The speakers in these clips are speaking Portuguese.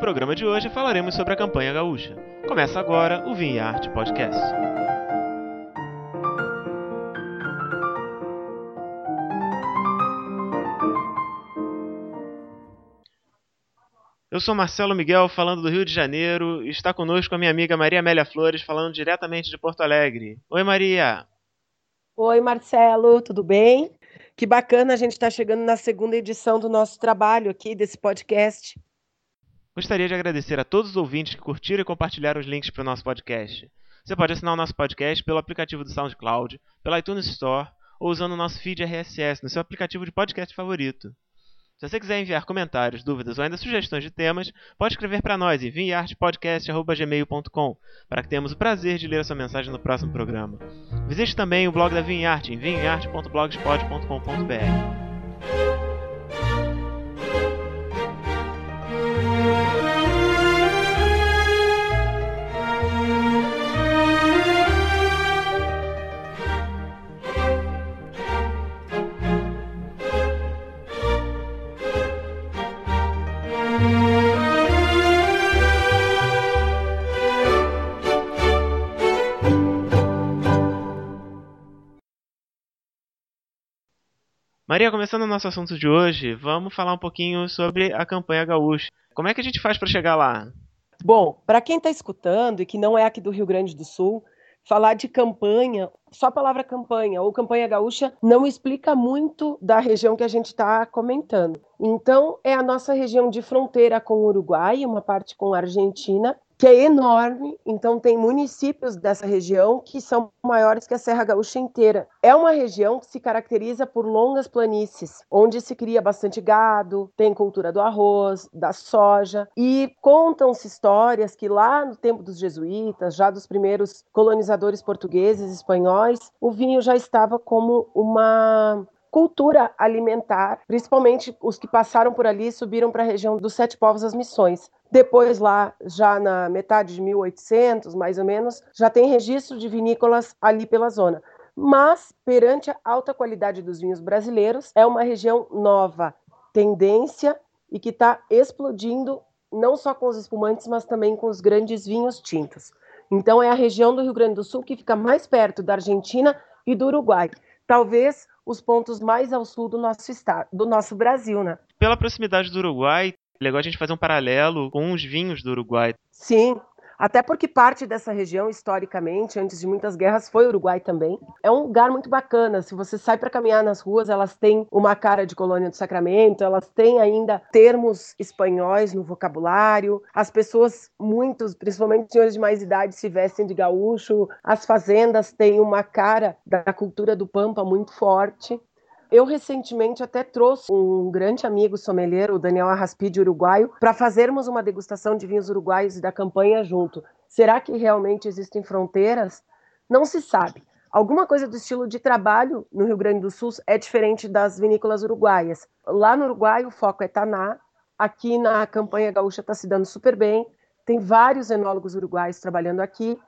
programa de hoje falaremos sobre a campanha gaúcha. Começa agora o Vinha Arte Podcast. Eu sou Marcelo Miguel, falando do Rio de Janeiro, e está conosco a minha amiga Maria Amélia Flores, falando diretamente de Porto Alegre. Oi, Maria! Oi, Marcelo, tudo bem? Que bacana a gente estar tá chegando na segunda edição do nosso trabalho aqui, desse podcast. Gostaria de agradecer a todos os ouvintes que curtiram e compartilharam os links para o nosso podcast. Você pode assinar o nosso podcast pelo aplicativo do SoundCloud, pela iTunes Store ou usando o nosso feed RSS no seu aplicativo de podcast favorito. Se você quiser enviar comentários, dúvidas ou ainda sugestões de temas, pode escrever para nós em vinhartepodcast.gmail.com para que tenhamos o prazer de ler a sua mensagem no próximo programa. Visite também o blog da Vinharte em vinharte.blogspot.com.br. Maria, começando o nosso assunto de hoje, vamos falar um pouquinho sobre a campanha gaúcha. Como é que a gente faz para chegar lá? Bom, para quem está escutando e que não é aqui do Rio Grande do Sul, falar de campanha, só a palavra campanha ou campanha gaúcha não explica muito da região que a gente está comentando. Então, é a nossa região de fronteira com o Uruguai, uma parte com a Argentina que é enorme, então tem municípios dessa região que são maiores que a Serra Gaúcha inteira. É uma região que se caracteriza por longas planícies, onde se cria bastante gado, tem cultura do arroz, da soja, e contam-se histórias que lá no tempo dos jesuítas, já dos primeiros colonizadores portugueses e espanhóis, o vinho já estava como uma cultura alimentar, principalmente os que passaram por ali subiram para a região dos Sete Povos das Missões. Depois, lá, já na metade de 1800, mais ou menos, já tem registro de vinícolas ali pela zona. Mas, perante a alta qualidade dos vinhos brasileiros, é uma região nova, tendência e que está explodindo não só com os espumantes, mas também com os grandes vinhos tintos. Então, é a região do Rio Grande do Sul que fica mais perto da Argentina e do Uruguai. Talvez os pontos mais ao sul do nosso estado, do nosso Brasil, né? Pela proximidade do Uruguai, legal a gente fazer um paralelo com os vinhos do Uruguai. Sim, até porque parte dessa região, historicamente, antes de muitas guerras, foi Uruguai também. É um lugar muito bacana. Se você sai para caminhar nas ruas, elas têm uma cara de colônia do Sacramento, elas têm ainda termos espanhóis no vocabulário. As pessoas, muitos, principalmente senhores de mais idade, se vestem de gaúcho. As fazendas têm uma cara da cultura do Pampa muito forte. Eu recentemente até trouxe um grande amigo sommelier, o Daniel Arraspide, uruguaio, para fazermos uma degustação de vinhos uruguaios e da campanha junto. Será que realmente existem fronteiras? Não se sabe. Alguma coisa do estilo de trabalho no Rio Grande do Sul é diferente das vinícolas uruguaias. Lá no Uruguai o foco é Taná, aqui na campanha gaúcha está se dando super bem. Tem vários enólogos uruguaios trabalhando aqui.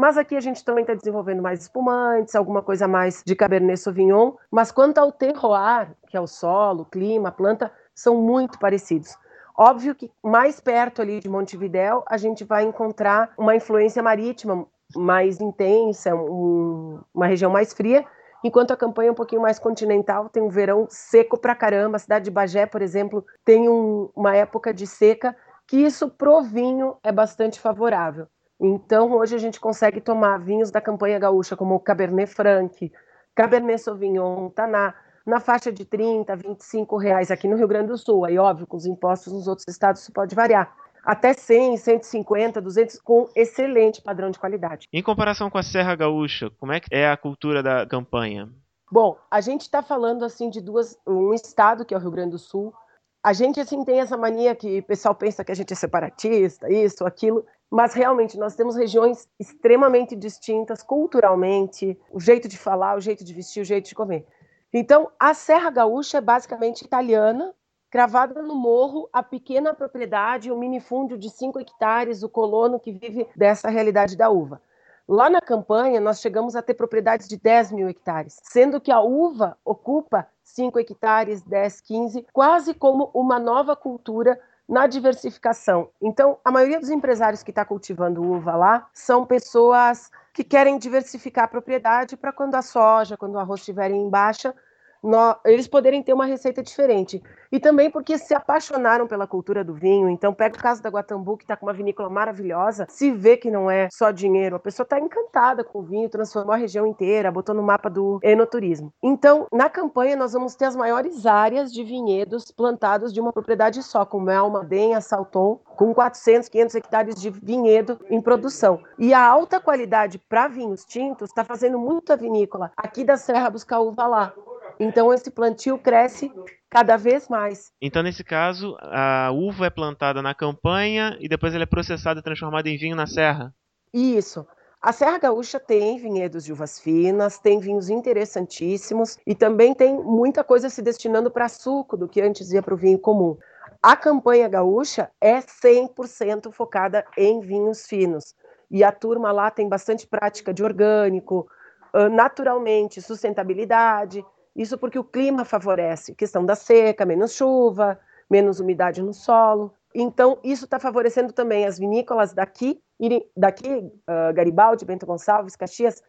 Mas aqui a gente também está desenvolvendo mais espumantes, alguma coisa mais de Cabernet Sauvignon. Mas quanto ao terroir, que é o solo, o clima, a planta, são muito parecidos. Óbvio que mais perto ali de Montevidéu a gente vai encontrar uma influência marítima mais intensa, um, uma região mais fria, enquanto a campanha é um pouquinho mais continental, tem um verão seco pra caramba. A cidade de Bagé, por exemplo, tem um, uma época de seca que isso pro vinho é bastante favorável. Então, hoje a gente consegue tomar vinhos da campanha gaúcha, como o Cabernet Franc, Cabernet Sauvignon, Taná, na faixa de 30, 25 reais aqui no Rio Grande do Sul. Aí, óbvio, com os impostos nos outros estados isso pode variar. Até 100, 150, 200, com excelente padrão de qualidade. Em comparação com a Serra Gaúcha, como é que é a cultura da campanha? Bom, a gente está falando assim de duas, um estado que é o Rio Grande do Sul. A gente assim tem essa mania que o pessoal pensa que a gente é separatista, isso, aquilo mas realmente nós temos regiões extremamente distintas culturalmente, o jeito de falar, o jeito de vestir, o jeito de comer. Então, a Serra Gaúcha é basicamente italiana, cravada no morro, a pequena propriedade, o minifúndio de 5 hectares, o colono que vive dessa realidade da uva. Lá na campanha, nós chegamos a ter propriedades de 10 mil hectares, sendo que a uva ocupa 5 hectares, 10, 15, quase como uma nova cultura na diversificação. Então, a maioria dos empresários que está cultivando uva lá são pessoas que querem diversificar a propriedade para quando a soja, quando o arroz estiverem em baixa, eles poderem ter uma receita diferente. E também porque se apaixonaram pela cultura do vinho. Então, pega o caso da Guatambu, que está com uma vinícola maravilhosa, se vê que não é só dinheiro, a pessoa está encantada com o vinho, transformou a região inteira, botou no mapa do enoturismo. Então, na campanha, nós vamos ter as maiores áreas de vinhedos plantados de uma propriedade só, com Mel, Madenha, Salton, com 400, 500 hectares de vinhedo em produção. E a alta qualidade para vinhos tintos está fazendo muita vinícola aqui da Serra buscar uva lá. Então esse plantio cresce cada vez mais. Então nesse caso, a uva é plantada na campanha e depois ela é processada e transformada em vinho na serra. Isso. A Serra Gaúcha tem vinhedos de uvas finas, tem vinhos interessantíssimos e também tem muita coisa se destinando para suco do que antes ia para o vinho comum. A campanha gaúcha é 100% focada em vinhos finos. E a turma lá tem bastante prática de orgânico, naturalmente, sustentabilidade. Isso porque o clima favorece questão da seca, menos chuva, menos umidade no solo. Então, isso está favorecendo também as vinícolas daqui, daqui uh, Garibaldi, Bento Gonçalves, Caxias,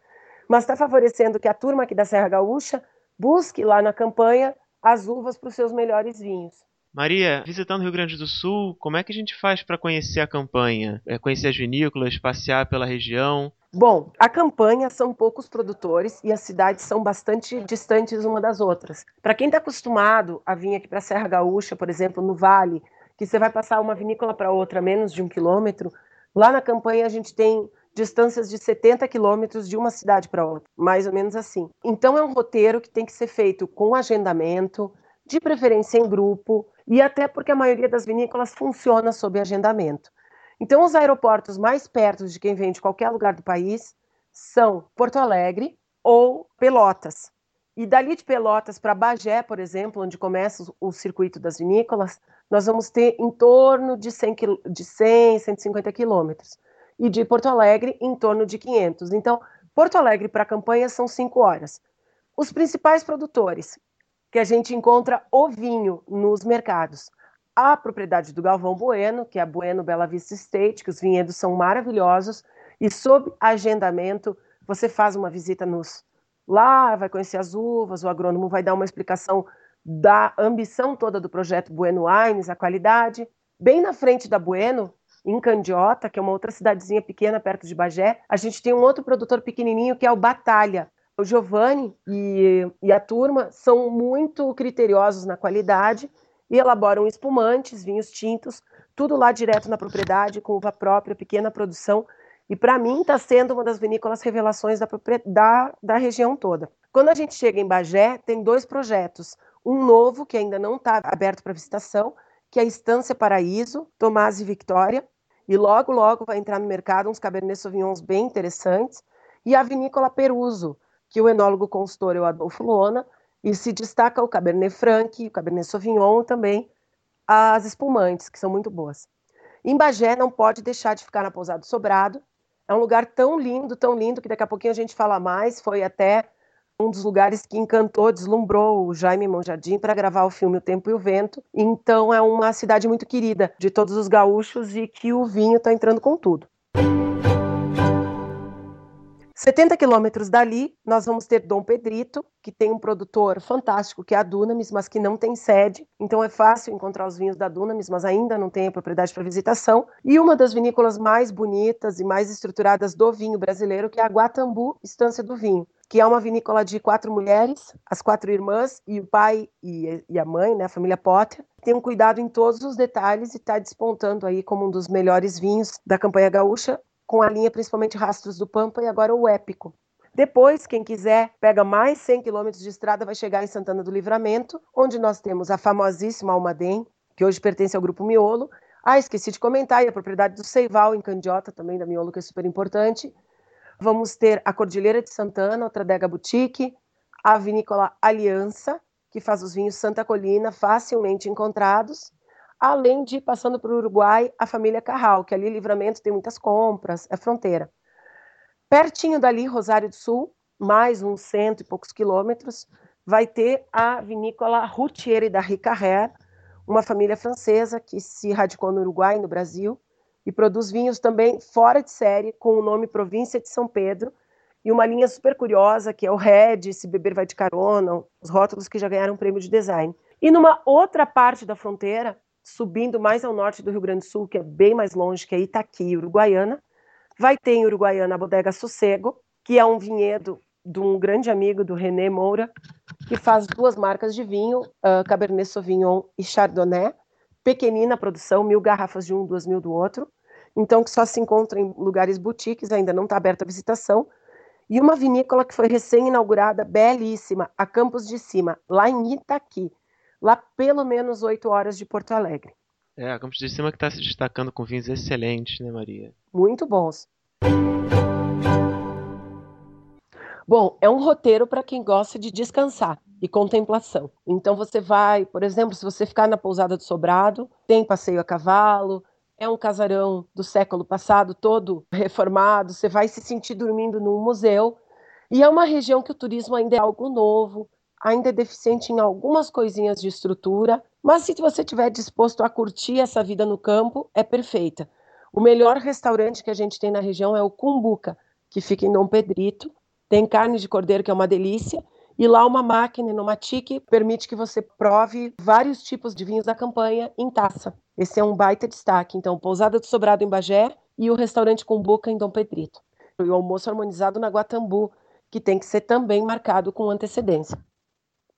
mas está favorecendo que a turma aqui da Serra Gaúcha busque lá na campanha as uvas para os seus melhores vinhos. Maria, visitando o Rio Grande do Sul, como é que a gente faz para conhecer a campanha? É conhecer as vinícolas, passear pela região? Bom, a campanha são poucos produtores e as cidades são bastante distantes uma das outras. Para quem está acostumado a vir aqui para a Serra Gaúcha, por exemplo, no Vale, que você vai passar uma vinícola para outra menos de um quilômetro, lá na campanha a gente tem distâncias de 70 quilômetros de uma cidade para outra, mais ou menos assim. Então é um roteiro que tem que ser feito com agendamento, de preferência em grupo, e até porque a maioria das vinícolas funciona sob agendamento. Então, os aeroportos mais perto de quem vem de qualquer lugar do país são Porto Alegre ou Pelotas. E dali de Pelotas para Bagé, por exemplo, onde começa o circuito das vinícolas, nós vamos ter em torno de 100, de 100 150 quilômetros. E de Porto Alegre, em torno de 500. Então, Porto Alegre para a campanha são 5 horas. Os principais produtores que a gente encontra o vinho nos mercados a propriedade do Galvão Bueno, que é a Bueno Bela Vista State, que os vinhedos são maravilhosos, e sob agendamento você faz uma visita nos lá, vai conhecer as uvas, o agrônomo vai dar uma explicação da ambição toda do projeto Bueno Wines, a qualidade. Bem na frente da Bueno, em Candiota, que é uma outra cidadezinha pequena perto de Bagé, a gente tem um outro produtor pequenininho que é o Batalha. O Giovanni e, e a turma são muito criteriosos na qualidade e elaboram espumantes, vinhos tintos, tudo lá direto na propriedade, com uva própria, pequena produção. E para mim está sendo uma das vinícolas revelações da, da, da região toda. Quando a gente chega em Bagé, tem dois projetos. Um novo, que ainda não está aberto para visitação, que é a Estância Paraíso, Tomás e Victória. E logo, logo vai entrar no mercado uns Cabernet Sauvignons bem interessantes. E a Vinícola Peruso, que o enólogo consultor é Adolfo Lona, e se destaca o Cabernet Franc, o Cabernet Sauvignon também, as espumantes, que são muito boas. Em Bagé não pode deixar de ficar na Pousada Sobrado. É um lugar tão lindo, tão lindo, que daqui a pouquinho a gente fala mais. Foi até um dos lugares que encantou, deslumbrou o Jaime Monjardim para gravar o filme O Tempo e o Vento. Então é uma cidade muito querida de todos os gaúchos e que o vinho está entrando com tudo. 70 quilômetros dali, nós vamos ter Dom Pedrito, que tem um produtor fantástico, que é a Dunamis, mas que não tem sede. Então é fácil encontrar os vinhos da Dunamis, mas ainda não tem a propriedade para visitação. E uma das vinícolas mais bonitas e mais estruturadas do vinho brasileiro, que é a Guatambu Estância do Vinho, que é uma vinícola de quatro mulheres, as quatro irmãs e o pai e, a mãe, né, a família Potter. Tem um cuidado em todos os detalhes e está despontando aí como um dos melhores vinhos da campanha gaúcha com a linha principalmente Rastros do Pampa e agora o Épico. Depois, quem quiser, pega mais 100 quilômetros de estrada, vai chegar em Santana do Livramento, onde nós temos a famosíssima Almaden, que hoje pertence ao Grupo Miolo. Ah, esqueci de comentar, e a propriedade do Seival, em Candiota, também da Miolo, que é super importante. Vamos ter a Cordilheira de Santana, outra adega boutique, a vinícola Aliança, que faz os vinhos Santa Colina facilmente encontrados, além de passando para o Uruguai a família Carral, que ali Livramento tem muitas compras, é fronteira. Pertinho dali, Rosário do Sul, mais uns cento e poucos quilômetros, vai ter a vinícola Routier da Ricarrer, uma família francesa que se radicou no Uruguai, no Brasil, e produz vinhos também fora de série, com o nome Província de São Pedro, e uma linha super curiosa, que é o Red, Se Beber Vai de Carona, os rótulos que já ganharam prêmio de design. E numa outra parte da fronteira, subindo mais ao norte do Rio Grande do Sul, que é bem mais longe, que é Itaqui, Uruguaiana, vai ter em Uruguaiana a Bodega Sossego, que é um vinhedo de um grande amigo do René Moura, que faz duas marcas de vinho, uh, Cabernet Sauvignon e Chardonnay, pequenina produção, mil garrafas de um, duas mil do outro, então que só se encontra em lugares boutiques, ainda não está aberta a visitação, e uma vinícola que foi recém-inaugurada, belíssima, a Campos de Cima, lá em Itaqui, lá pelo menos oito horas de Porto Alegre. É, a Campos de Cima que está se destacando com vinhos excelentes, né, Maria? Muito bons. Bom, é um roteiro para quem gosta de descansar e contemplação. Então você vai, por exemplo, se você ficar na pousada do Sobrado, tem passeio a cavalo, é um casarão do século passado, todo reformado, você vai se sentir dormindo num museu. E é uma região que o turismo ainda é algo novo, ainda é deficiente em algumas coisinhas de estrutura, mas se você estiver disposto a curtir essa vida no campo, é perfeita. O melhor restaurante que a gente tem na região é o Cumbuca, que fica em Dom Pedrito. Tem carne de cordeiro, que é uma delícia, e lá uma máquina, numa tique, permite que você prove vários tipos de vinhos da campanha em taça. Esse é um baita destaque. Então, Pousada do Sobrado em Bagé e o restaurante Cumbuca em Dom Pedrito. E o almoço harmonizado na Guatambu, que tem que ser também marcado com antecedência.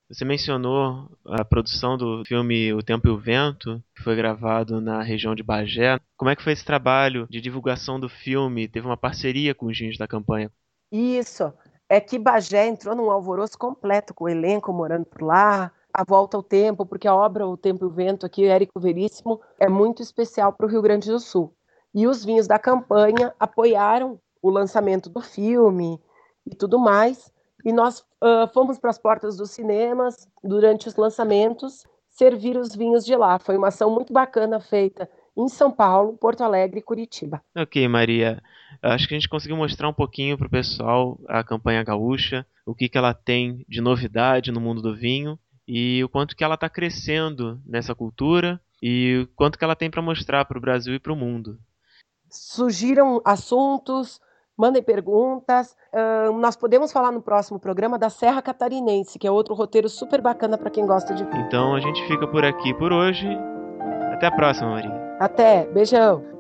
Você mencionou a produção do filme O Tempo e o Vento, que foi gravado na região de Bagé. Como é que foi esse trabalho de divulgação do filme? Teve uma parceria com os vinhos da campanha? Isso. É que Bagé entrou num alvoroço completo com o elenco morando por lá, a volta ao tempo, porque a obra O Tempo e o Vento aqui, Érico Veríssimo, é muito especial para o Rio Grande do Sul. E os vinhos da campanha apoiaram o lançamento do filme e tudo mais. E nós uh, fomos para as portas dos cinemas durante os lançamentos servir os vinhos de lá. Foi uma ação muito bacana feita em São Paulo, Porto Alegre e Curitiba. Ok, Maria. Acho que a gente conseguiu mostrar um pouquinho para o pessoal a campanha gaúcha, o que, que ela tem de novidade no mundo do vinho e o quanto que ela está crescendo nessa cultura e o quanto que ela tem para mostrar para o Brasil e para o mundo. Surgiram assuntos, mandem perguntas. Uh, nós podemos falar no próximo programa da Serra Catarinense, que é outro roteiro super bacana para quem gosta de. Então a gente fica por aqui por hoje. Até a próxima, Maria. Até, beijão.